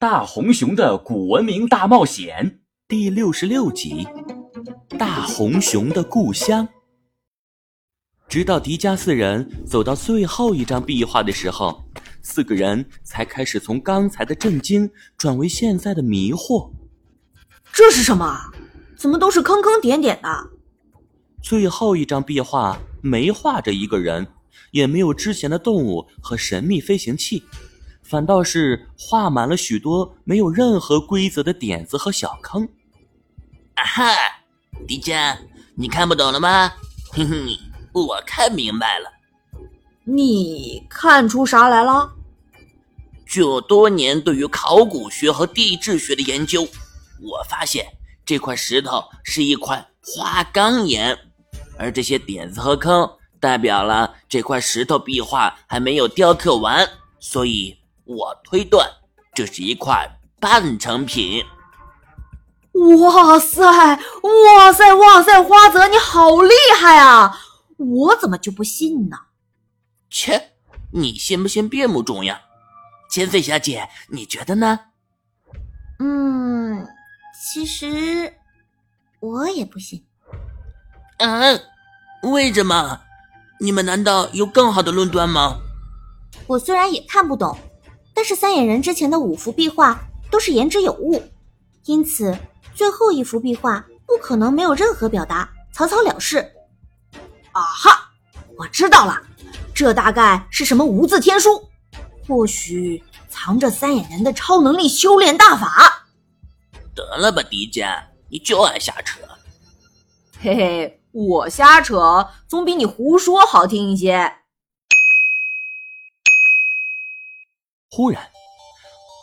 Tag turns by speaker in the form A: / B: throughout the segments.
A: 大红熊的古文明大冒险
B: 第六十六集：大红熊的故乡。直到迪迦四人走到最后一张壁画的时候，四个人才开始从刚才的震惊转为现在的迷惑。
C: 这是什么？怎么都是坑坑点点的？
B: 最后一张壁画没画着一个人，也没有之前的动物和神秘飞行器。反倒是画满了许多没有任何规则的点子和小坑。
D: 啊哈，迪迦，你看不懂了吗？哼哼，我看明白了。
C: 你看出啥来了？
D: 据我多年对于考古学和地质学的研究，我发现这块石头是一块花岗岩，而这些点子和坑代表了这块石头壁画还没有雕刻完，所以。我推断这是一块半成品。
C: 哇塞，哇塞，哇塞，花泽你好厉害啊！我怎么就不信呢？
D: 切，你信不信并不重要。千岁小姐，你觉得呢？
E: 嗯，其实我也不信。
D: 嗯，为什么？你们难道有更好的论断吗？
E: 我虽然也看不懂。但是三眼人之前的五幅壁画都是言之有物，因此最后一幅壁画不可能没有任何表达，草草了事。
C: 啊哈，我知道了，这大概是什么无字天书，或许藏着三眼人的超能力修炼大法。
D: 得了吧，迪迦，你就爱瞎扯。
C: 嘿嘿，我瞎扯总比你胡说好听一些。
B: 忽然，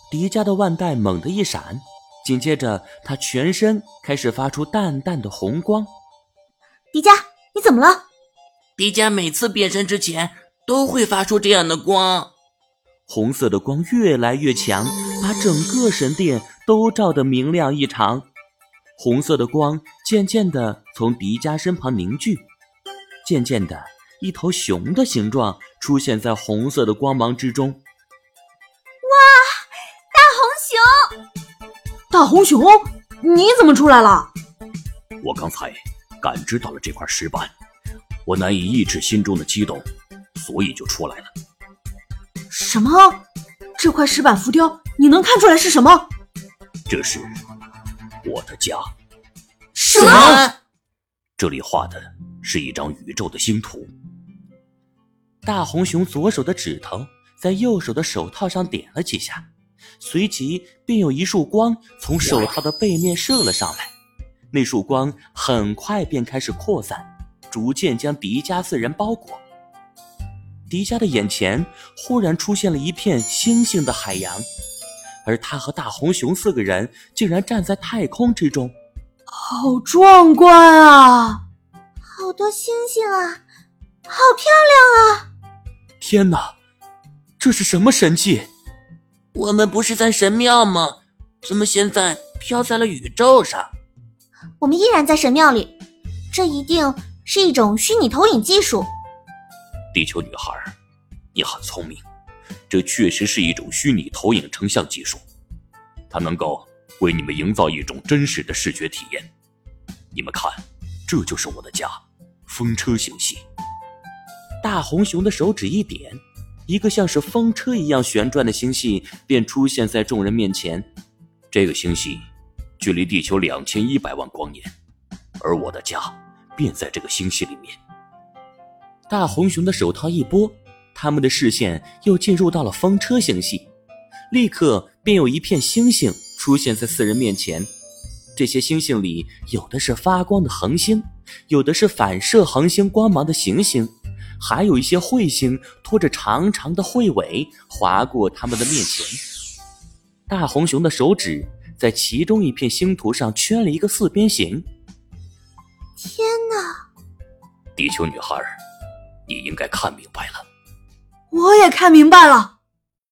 B: 迪迦的腕带猛地一闪，紧接着他全身开始发出淡淡的红光。
E: 迪迦，你怎么了？
D: 迪迦每次变身之前都会发出这样的光，
B: 红色的光越来越强，把整个神殿都照得明亮异常。红色的光渐渐的从迪迦身旁凝聚，渐渐的，一头熊的形状出现在红色的光芒之中。
C: 大红熊，你怎么出来了？
A: 我刚才感知到了这块石板，我难以抑制心中的激动，所以就出来了。
C: 什么？这块石板浮雕，你能看出来是什么？
A: 这是我的家。
C: 什么？
A: 这里画的是一张宇宙的星图。
B: 大红熊左手的指头在右手的手套上点了几下。随即便有一束光从手套的背面射了上来，那束光很快便开始扩散，逐渐将迪迦四人包裹。迪迦的眼前忽然出现了一片星星的海洋，而他和大红熊四个人竟然站在太空之中，
C: 好壮观啊！
E: 好多星星啊，好漂亮啊！
B: 天哪，这是什么神迹？
D: 我们不是在神庙吗？怎么现在飘在了宇宙上？
E: 我们依然在神庙里，这一定是一种虚拟投影技术。
A: 地球女孩，你很聪明，这确实是一种虚拟投影成像技术，它能够为你们营造一种真实的视觉体验。你们看，这就是我的家——风车星系。
B: 大红熊的手指一点。一个像是风车一样旋转的星系便出现在众人面前。
A: 这个星系距离地球两千一百万光年，而我的家便在这个星系里面。
B: 大红熊的手套一拨，他们的视线又进入到了风车星系，立刻便有一片星星出现在四人面前。这些星星里有的是发光的恒星，有的是反射恒星光芒的行星。还有一些彗星拖着长长的彗尾划过他们的面前。大红熊的手指在其中一片星图上圈了一个四边形。
E: 天哪！
A: 地球女孩，你应该看明白了。
C: 我也看明白了。